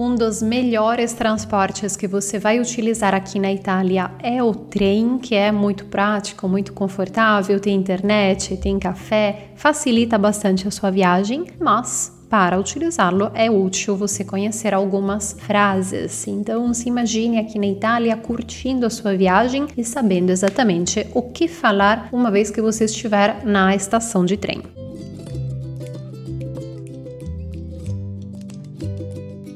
Um dos melhores transportes que você vai utilizar aqui na Itália é o trem, que é muito prático, muito confortável, tem internet, tem café, facilita bastante a sua viagem, mas para utilizá-lo é útil você conhecer algumas frases. Então, se imagine aqui na Itália curtindo a sua viagem e sabendo exatamente o que falar uma vez que você estiver na estação de trem.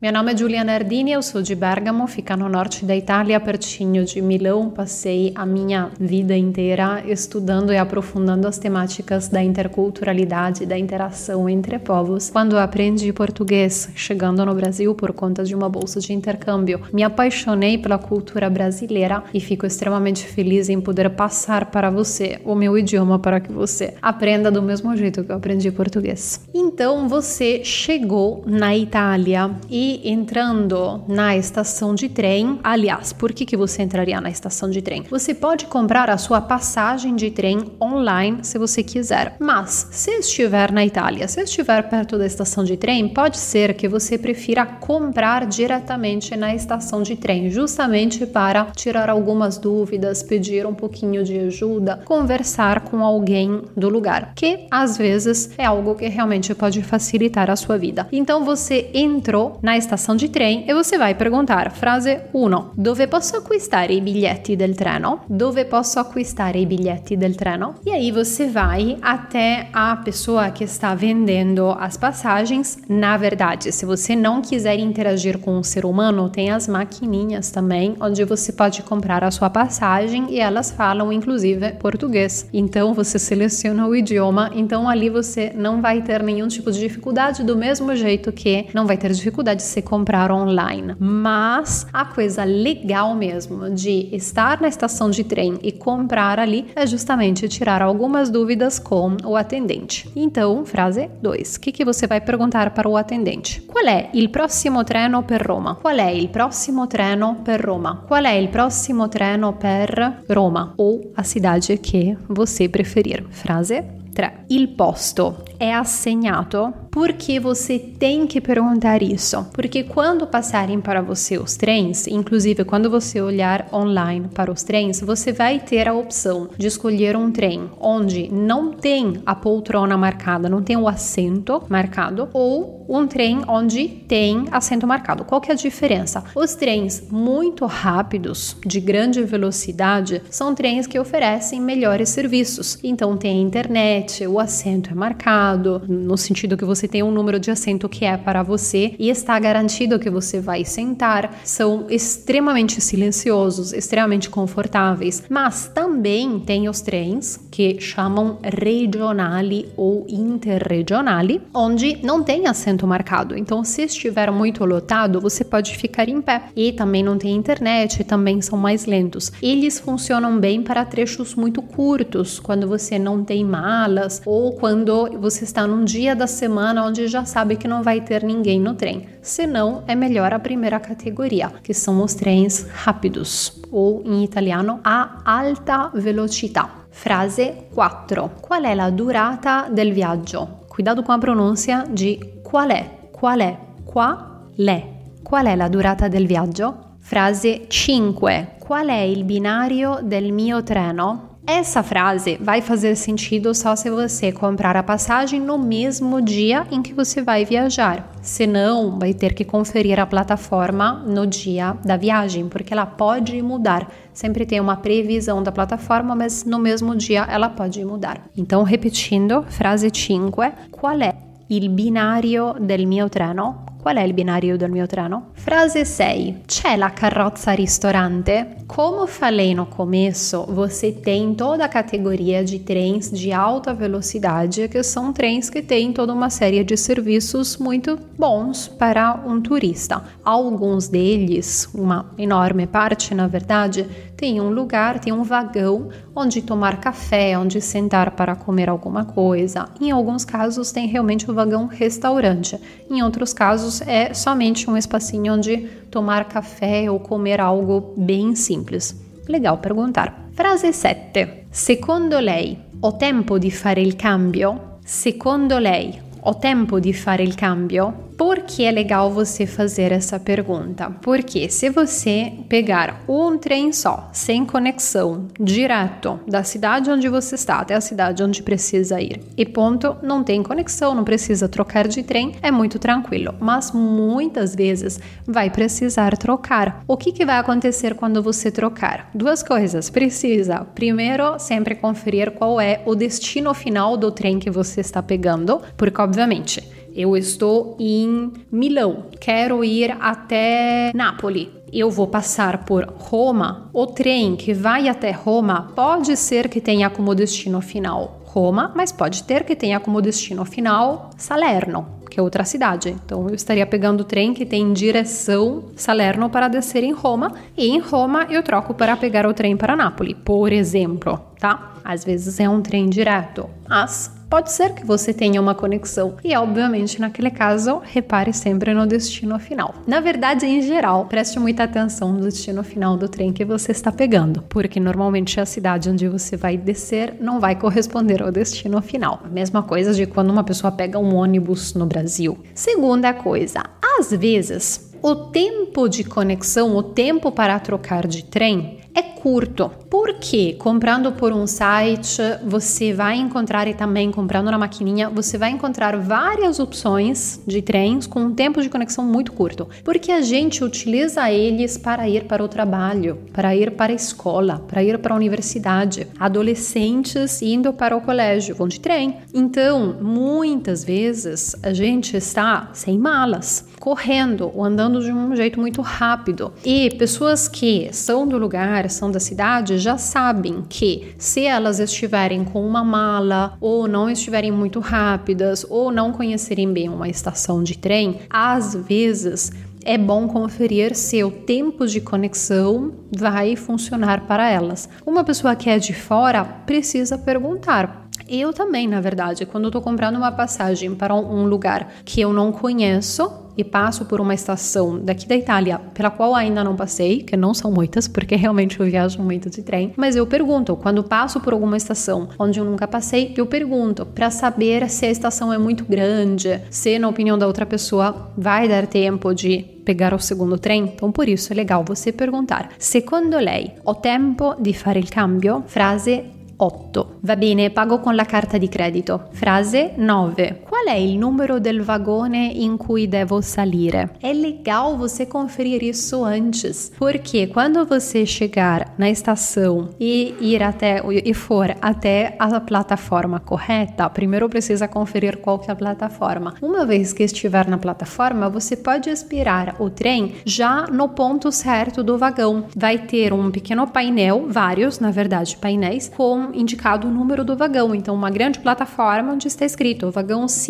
Meu nome é Giuliana Ardini, eu sou de Bergamo, fica no norte da Itália, pertinho de Milão. Passei a minha vida inteira estudando e aprofundando as temáticas da interculturalidade, da interação entre povos. Quando aprendi português, chegando no Brasil por conta de uma bolsa de intercâmbio, me apaixonei pela cultura brasileira e fico extremamente feliz em poder passar para você o meu idioma para que você aprenda do mesmo jeito que eu aprendi português. Então, você chegou na Itália e entrando na estação de trem, aliás, por que, que você entraria na estação de trem? Você pode comprar a sua passagem de trem online se você quiser, mas se estiver na Itália, se estiver perto da estação de trem, pode ser que você prefira comprar diretamente na estação de trem, justamente para tirar algumas dúvidas, pedir um pouquinho de ajuda, conversar com alguém do lugar, que às vezes é algo que realmente pode facilitar a sua vida. Então você entrou na estação de trem e você vai perguntar, frase 1, dove posso acquistare i biglietti del treno? Dove posso acquistare i biglietti del treno? E aí você vai até a pessoa que está vendendo as passagens. Na verdade, se você não quiser interagir com um ser humano, tem as maquininhas também, onde você pode comprar a sua passagem e elas falam inclusive português. Então você seleciona o idioma, então ali você não vai ter nenhum tipo de dificuldade, do mesmo jeito que não vai ter dificuldade se comprar online. Mas a coisa legal mesmo de estar na estação de trem e comprar ali é justamente tirar algumas dúvidas com o atendente. Então, frase 2. O que, que você vai perguntar para o atendente? Qual é o próximo treno per Roma? Qual é o próximo treno per Roma? Qual é o próximo treno per Roma? Ou a cidade que você preferir. Frase 3. Il posto é assegnato porque você tem que perguntar isso? Porque quando passarem para você os trens, inclusive quando você olhar online para os trens, você vai ter a opção de escolher um trem onde não tem a poltrona marcada, não tem o assento marcado, ou um trem onde tem assento marcado. Qual que é a diferença? Os trens muito rápidos, de grande velocidade, são trens que oferecem melhores serviços. Então tem internet, o assento é marcado, no sentido que você tem um número de assento que é para você e está garantido que você vai sentar. São extremamente silenciosos, extremamente confortáveis, mas também tem os trens que chamam regionali ou interregionali, onde não tem assento marcado. Então, se estiver muito lotado, você pode ficar em pé. E também não tem internet, também são mais lentos. Eles funcionam bem para trechos muito curtos, quando você não tem malas ou quando você está num dia da semana onde já sabe que não vai ter ninguém no trem. Senão, é melhor a primeira categoria, que são os trens rápidos, ou em italiano, a alta velocità. Frase 4. Qual é a durata del viaggio? Cuidado com a pronúncia de qual é. Qual é? Qual é? Qual é a durata del viaggio? Frase 5. Qual é il binario del mio treno? Essa frase vai fazer sentido só se você comprar a passagem no mesmo dia em que você vai viajar. Senão, vai ter que conferir a plataforma no dia da viagem, porque ela pode mudar. Sempre tem uma previsão da plataforma, mas no mesmo dia ela pode mudar. Então, repetindo, frase 5: Qual é il binario del mio treno? Qual è il binario del mio treno? Frase 6. C'è la carrozza ristorante? Como falei no começo, você tem toda a categoria de trens de alta velocidade, que são trens que têm toda uma série de serviços muito bons para um turista. Alguns deles, uma enorme parte na verdade, tem um lugar, tem um vagão onde tomar café, onde sentar para comer alguma coisa. Em alguns casos tem realmente o um vagão restaurante. Em outros casos é somente um espacinho onde tomar café ou comer algo bem simples. Legal perguntar. Frase 7. Secondo lei, ho tempo di fare il cambio? Secondo lei, ho tempo di fare il cambio? Por que é legal você fazer essa pergunta? Porque se você pegar um trem só, sem conexão, direto da cidade onde você está até a cidade onde precisa ir, e ponto, não tem conexão, não precisa trocar de trem, é muito tranquilo. Mas muitas vezes vai precisar trocar. O que, que vai acontecer quando você trocar? Duas coisas. Precisa, primeiro, sempre conferir qual é o destino final do trem que você está pegando, porque obviamente eu estou em Milão, quero ir até Nápoles. Eu vou passar por Roma. O trem que vai até Roma pode ser que tenha como destino final Roma, mas pode ter que tenha como destino final Salerno, que é outra cidade. Então eu estaria pegando o trem que tem direção Salerno para descer em Roma, e em Roma eu troco para pegar o trem para Nápoles, por exemplo, tá? Às vezes é um trem direto, mas pode ser que você tenha uma conexão. E, obviamente, naquele caso, repare sempre no destino final. Na verdade, em geral, preste muita atenção no destino final do trem que você está pegando, porque normalmente a cidade onde você vai descer não vai corresponder ao destino final. Mesma coisa de quando uma pessoa pega um ônibus no Brasil. Segunda coisa, às vezes, o tempo de conexão, o tempo para trocar de trem é curto. Porque comprando por um site, você vai encontrar e também comprando na maquininha, você vai encontrar várias opções de trens com um tempo de conexão muito curto. Porque a gente utiliza eles para ir para o trabalho, para ir para a escola, para ir para a universidade. Adolescentes indo para o colégio vão de trem. Então, muitas vezes a gente está sem malas, correndo ou andando de um jeito muito rápido. E pessoas que são do lugar, são da cidade, já sabem que se elas estiverem com uma mala ou não estiverem muito rápidas ou não conhecerem bem uma estação de trem, às vezes é bom conferir se o tempo de conexão vai funcionar para elas. Uma pessoa que é de fora precisa perguntar eu também, na verdade, quando estou comprando uma passagem para um lugar que eu não conheço e passo por uma estação daqui da Itália pela qual ainda não passei, que não são muitas, porque realmente eu viajo muito de trem, mas eu pergunto, quando passo por alguma estação onde eu nunca passei, eu pergunto para saber se a estação é muito grande, se na opinião da outra pessoa vai dar tempo de pegar o segundo trem, então por isso é legal você perguntar. Secondo lei, ho tempo di fare il cambio? Frase 8. Va bene, pago con la carta di credito. Frase 9. Qual è il numero del vagone in cui devo salire? É legal você conferir isso antes, porque quando você chegar na estação e ir até e for até a plataforma correta, primeiro precisa conferir qual que é a plataforma. Uma vez que estiver na plataforma, você pode esperar o trem já no ponto certo do vagão. Vai ter um pequeno painel, vários, na verdade, painéis com indicado o número do vagão. Então, uma grande plataforma onde está escrito vagão 5,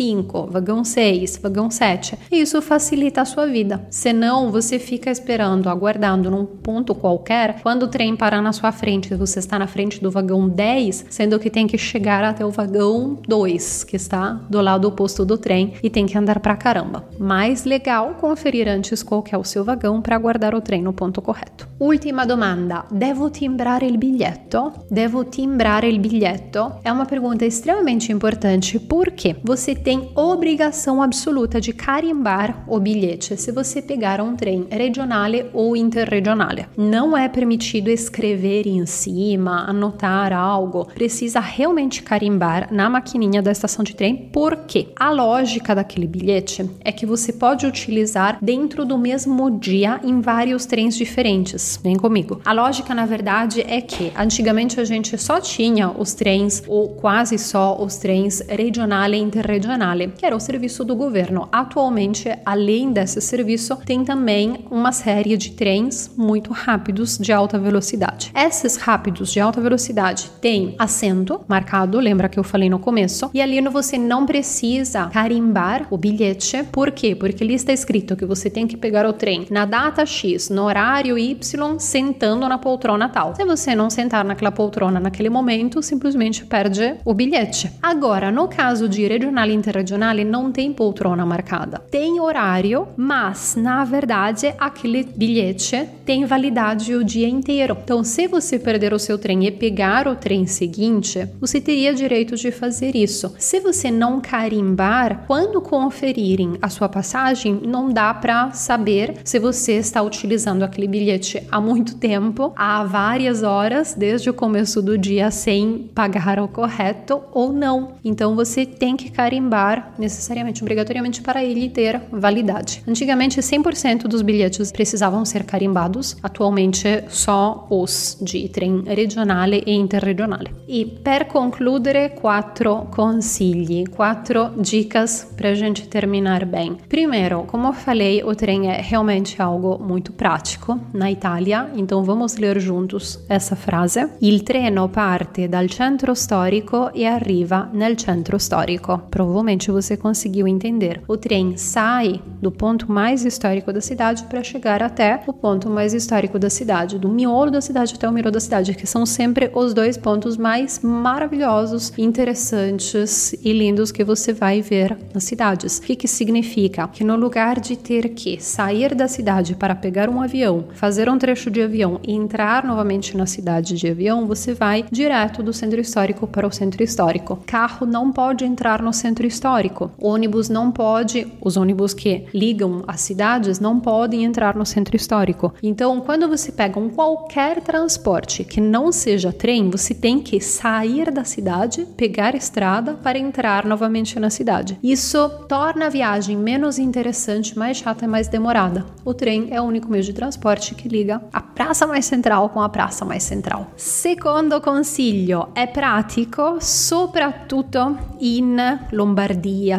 vagão 6, vagão 7. E isso facilita a sua vida. Senão, você fica esperando, aguardando num ponto qualquer, quando o trem parar na sua frente, você está na frente do vagão 10, sendo que tem que chegar até o vagão 2, que está do lado oposto do trem e tem que andar pra caramba. Mais legal conferir antes qual é o seu vagão para aguardar o trem no ponto correto. Última domanda: devo timbrar il biglietto? Devo timbrar il biglietto? É uma pergunta extremamente importante porque você tem obrigação absoluta de carimbar o bilhete se você pegar um trem regionale ou interregionale. Não é permitido escrever em cima, anotar algo. Precisa realmente carimbar na maquininha da estação de trem porque a lógica daquele bilhete é que você pode utilizar dentro do mesmo dia em vários trens diferentes. Vem comigo. A lógica, na verdade, é que antigamente a gente só tinha os trens, ou quase só os trens regionale e interregionale, que era o serviço do governo. Atualmente, além desse serviço, tem também uma série de trens muito rápidos de alta velocidade. Esses rápidos de alta velocidade têm assento marcado, lembra que eu falei no começo, e ali você não precisa carimbar o bilhete. Por quê? Porque ali está escrito que você tem que pegar o trem na data X, no horário Y, sentando na poltrona tal. Se você não sentar naquela poltrona naquele momento, simplesmente perde o bilhete. Agora, no caso de regional e interregionale não tem poltrona marcada. Tem horário, mas na verdade aquele bilhete tem validade o dia inteiro. Então, se você perder o seu trem e pegar o trem seguinte, você teria direito de fazer isso. Se você não carimbar, quando conferirem a sua passagem, não dá para saber se você está utilizando aquele bilhete há muito tempo, há várias horas, desde o começo do dia, sem pagar o correto ou não. Então você tem que carimbar necessariamente, obrigatoriamente, para ele ter validade. Antigamente, 100% dos bilhetes precisavam ser carimbados, atualmente só os de trem regionale e interregionale. E per concludere, quattro consigli, quatro dicas para a gente terminar bem. Primeiro, como eu falei, o trem é realmente algo muito prático na Itália, então vamos ler juntos essa frase. Il treno parte dal centro storico e arriva nel centro storico. Provavelmente você conseguiu entender. O trem sai do ponto mais histórico da cidade para chegar até o ponto mais histórico da cidade, do miolo da cidade até o miolo da cidade, que são sempre os dois pontos mais maravilhosos, interessantes e lindos que você vai ver nas cidades. O que, que significa? Que no lugar de ter que sair da cidade para pegar um avião, fazer um trecho de avião e entrar novamente na cidade de avião, você vai direto do centro histórico para o centro histórico. Carro não pode entrar no centro histórico. Ônibus não pode, os ônibus que ligam as cidades não podem entrar no centro histórico. Então, quando você pega um qualquer transporte que não seja trem, você tem que sair da cidade, pegar estrada para entrar novamente na cidade. Isso torna a viagem menos interessante, mais chata e mais demorada. O trem é o único meio de transporte que liga a praça mais central com a praça mais central. Secondo consiglio, è pratico soprattutto in Lombardia,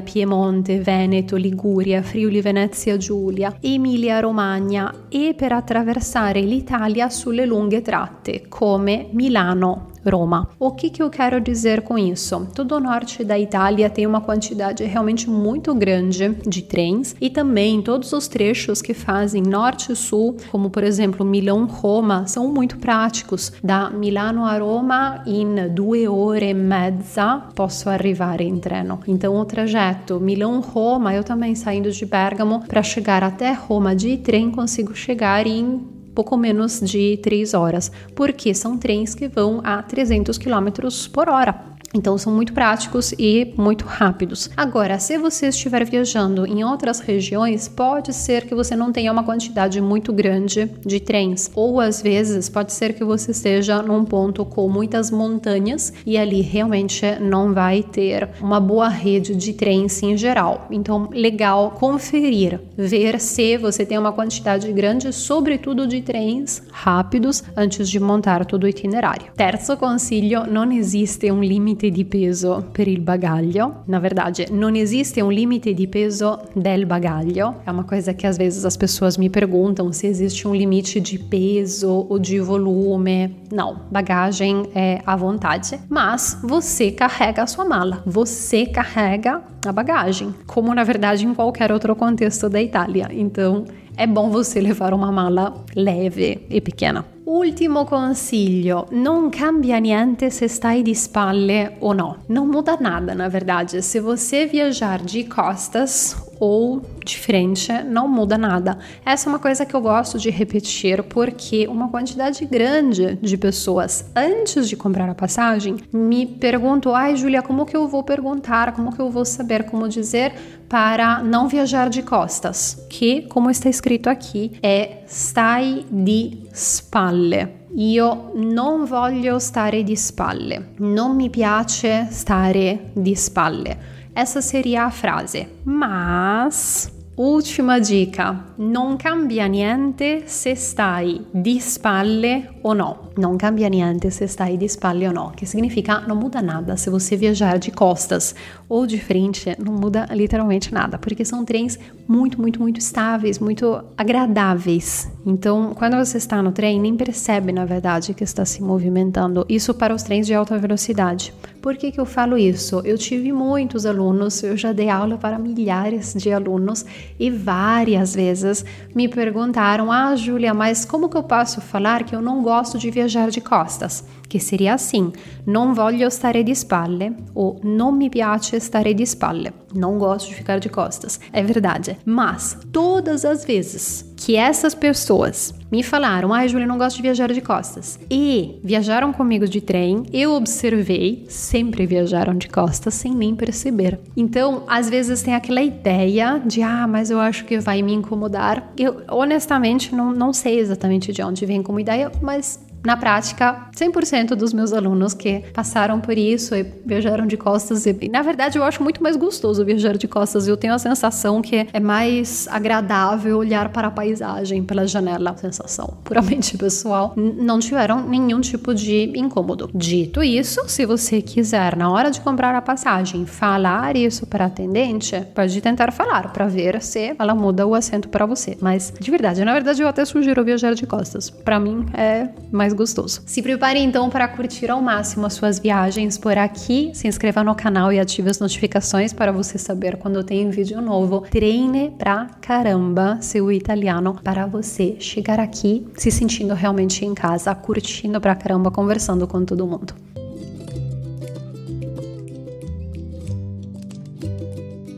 Piemonte, Veneto, Liguria, Friuli Venezia Giulia, Emilia Romagna e per attraversare l'Italia sulle lunghe tratte come Milano, Roma. O que, que eu quero dizer com isso? Todo o norte da Itália tem uma quantidade realmente muito grande de trens e também todos os trechos que fazem norte e sul, como por exemplo Milão-Roma, são muito práticos. Da Milano a Roma, in due ore e mezza, posso arrivare em treno. Então, o trajeto Milão-Roma, eu também saindo de Bergamo, para chegar até Roma de trem, consigo chegar em pouco menos de 3 horas, porque são trens que vão a 300 km por hora. Então são muito práticos e muito rápidos. Agora, se você estiver viajando em outras regiões, pode ser que você não tenha uma quantidade muito grande de trens, ou às vezes pode ser que você esteja num ponto com muitas montanhas e ali realmente não vai ter uma boa rede de trens em geral. Então, legal conferir, ver se você tem uma quantidade grande, sobretudo de trens rápidos, antes de montar todo o itinerário. Terzo consiglio: não existe um limite limite di peso per il bagaglio. Na verdade, non esiste um limite di peso del bagaglio. É uma coisa que às vezes as pessoas me perguntam se existe um limite de peso ou de volume. Não, bagagem é à vontade, mas você carrega a sua mala, você carrega a bagagem, como na verdade em qualquer outro contexto da Itália. Então, é bom você levar uma mala leve e pequena. Ultimo consiglio, non cambia niente se stai di spalle o no. Não muda nada, na verdade. Se você viajar de costas ou de frente, não muda nada. Essa é uma coisa que eu gosto de repetir porque uma quantidade grande de pessoas antes de comprar a passagem me perguntam: "Ai, Julia, como que eu vou perguntar? Como que eu vou saber como dizer para não viajar de costas?" Que, como está escrito aqui, é stai di spalle. Io non voglio stare di spalle. Non mi piace stare di spalle. Essa seria a frase. Mas Última dica: non cambia niente se stai di spalle o no. Non cambia niente se stai di spalle o no, que significa não muda nada se você viajar de costas ou de frente, não muda literalmente nada, porque são trens muito, muito, muito estáveis, muito agradáveis. Então, quando você está no trem, nem percebe, na verdade, que está se movimentando. Isso para os trens de alta velocidade. Por que, que eu falo isso? Eu tive muitos alunos, eu já dei aula para milhares de alunos e várias vezes me perguntaram: Ah, Júlia, mas como que eu posso falar que eu não gosto de viajar de costas? che seria assim: non voglio stare di spalle ou non mi piace stare di spalle. Não gosto de ficar de costas. É verdade. Mas todas as vezes que essas pessoas me falaram, ai, ah, Júlia, não gosto de viajar de costas, e viajaram comigo de trem, eu observei, sempre viajaram de costas sem nem perceber. Então, às vezes tem aquela ideia de, ah, mas eu acho que vai me incomodar. Eu, honestamente, não, não sei exatamente de onde vem como ideia, mas na prática, 100% dos meus alunos que passaram por isso e viajaram de costas, e na verdade eu acho muito mais gostoso viajar de costas. Eu tenho a sensação que é mais agradável olhar para a paisagem pela janela. Sensação puramente pessoal. Não tiveram nenhum tipo de incômodo. Dito isso, se você quiser, na hora de comprar a passagem, falar isso para a atendente, pode tentar falar para ver se ela muda o assento para você. Mas de verdade, na verdade eu até sugiro viajar de costas. Para mim é mais mais gostoso. Se prepare então para curtir ao máximo as suas viagens por aqui. Se inscreva no canal e ative as notificações para você saber quando tem vídeo novo. Treine pra caramba seu italiano para você chegar aqui se sentindo realmente em casa, curtindo pra caramba, conversando com todo mundo.